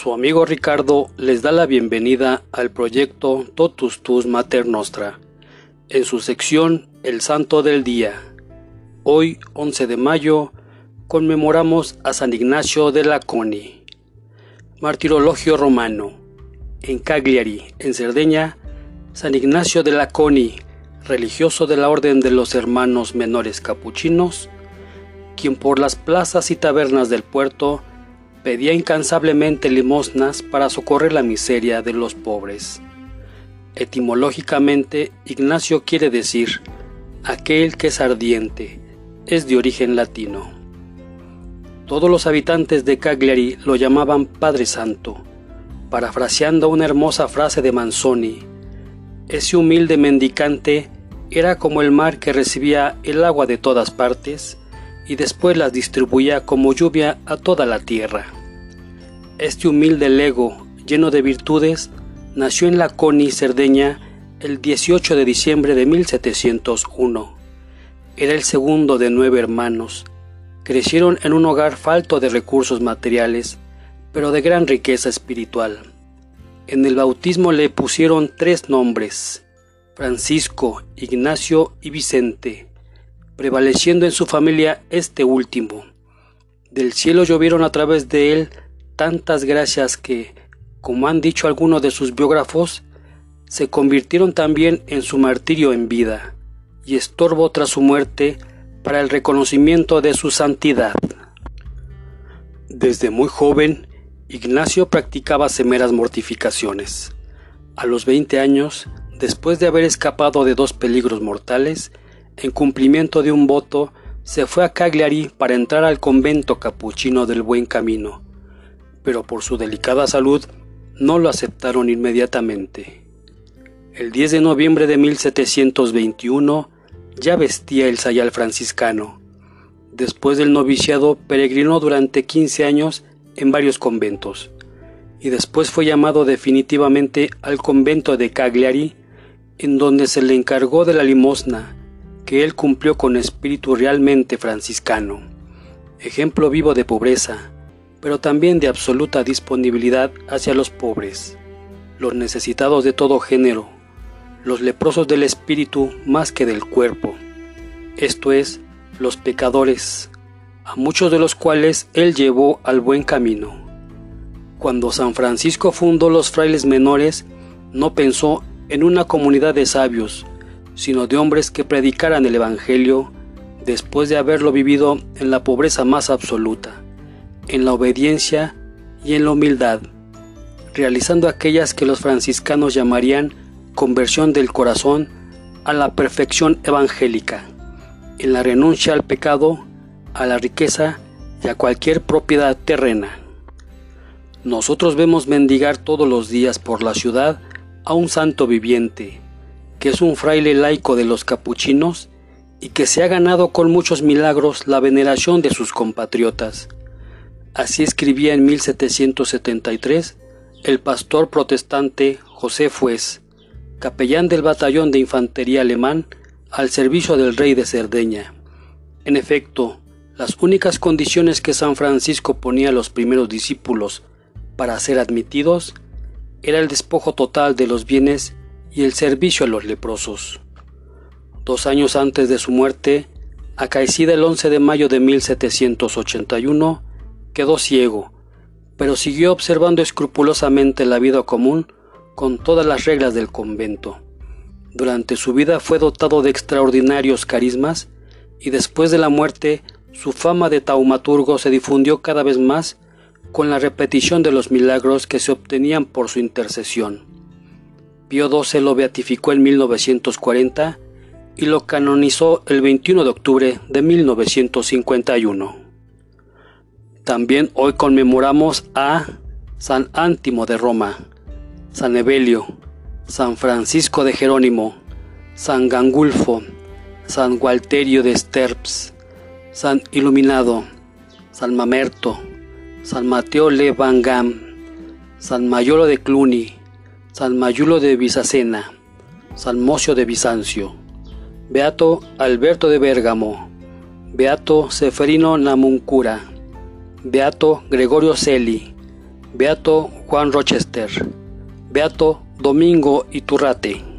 Su amigo Ricardo les da la bienvenida al proyecto Totus Tus Mater Nostra, en su sección El Santo del Día. Hoy, 11 de mayo, conmemoramos a San Ignacio de Laconi. Martirologio romano. En Cagliari, en Cerdeña, San Ignacio de Laconi, religioso de la Orden de los Hermanos Menores Capuchinos, quien por las plazas y tabernas del puerto pedía incansablemente limosnas para socorrer la miseria de los pobres. Etimológicamente, Ignacio quiere decir aquel que es ardiente, es de origen latino. Todos los habitantes de Cagliari lo llamaban Padre Santo, parafraseando una hermosa frase de Manzoni. Ese humilde mendicante era como el mar que recibía el agua de todas partes y después las distribuía como lluvia a toda la tierra. Este humilde lego, lleno de virtudes, nació en la Coni, Cerdeña, el 18 de diciembre de 1701. Era el segundo de nueve hermanos. Crecieron en un hogar falto de recursos materiales, pero de gran riqueza espiritual. En el bautismo le pusieron tres nombres, Francisco, Ignacio y Vicente, prevaleciendo en su familia este último. Del cielo llovieron a través de él tantas gracias que, como han dicho algunos de sus biógrafos, se convirtieron también en su martirio en vida y estorbo tras su muerte para el reconocimiento de su santidad. Desde muy joven, Ignacio practicaba semeras mortificaciones. A los 20 años, Después de haber escapado de dos peligros mortales, en cumplimiento de un voto, se fue a Cagliari para entrar al convento capuchino del Buen Camino, pero por su delicada salud no lo aceptaron inmediatamente. El 10 de noviembre de 1721 ya vestía el sayal franciscano. Después del noviciado peregrinó durante 15 años en varios conventos y después fue llamado definitivamente al convento de Cagliari en donde se le encargó de la limosna, que él cumplió con espíritu realmente franciscano, ejemplo vivo de pobreza, pero también de absoluta disponibilidad hacia los pobres, los necesitados de todo género, los leprosos del espíritu más que del cuerpo, esto es, los pecadores, a muchos de los cuales él llevó al buen camino. Cuando San Francisco fundó los frailes menores, no pensó en una comunidad de sabios, sino de hombres que predicaran el Evangelio después de haberlo vivido en la pobreza más absoluta, en la obediencia y en la humildad, realizando aquellas que los franciscanos llamarían conversión del corazón a la perfección evangélica, en la renuncia al pecado, a la riqueza y a cualquier propiedad terrena. Nosotros vemos mendigar todos los días por la ciudad a un santo viviente, que es un fraile laico de los capuchinos y que se ha ganado con muchos milagros la veneración de sus compatriotas. Así escribía en 1773 el pastor protestante José Fues, capellán del batallón de infantería alemán al servicio del rey de Cerdeña. En efecto, las únicas condiciones que San Francisco ponía a los primeros discípulos para ser admitidos era el despojo total de los bienes y el servicio a los leprosos. Dos años antes de su muerte, acaecida el 11 de mayo de 1781, quedó ciego, pero siguió observando escrupulosamente la vida común con todas las reglas del convento. Durante su vida fue dotado de extraordinarios carismas y después de la muerte su fama de taumaturgo se difundió cada vez más con la repetición de los milagros que se obtenían por su intercesión. Pío XII lo beatificó en 1940 y lo canonizó el 21 de octubre de 1951. También hoy conmemoramos a San Ántimo de Roma, San Evelio, San Francisco de Jerónimo, San Gangulfo, San Gualterio de Sterps, San Iluminado, San Mamerto, San Mateo Le Van Gam, San Mayolo de Cluny, San Mayulo de Bizacena, San Mocio de Bizancio, Beato Alberto de Bérgamo, Beato Seferino Namuncura, Beato Gregorio Celi, Beato Juan Rochester, Beato Domingo Iturrate.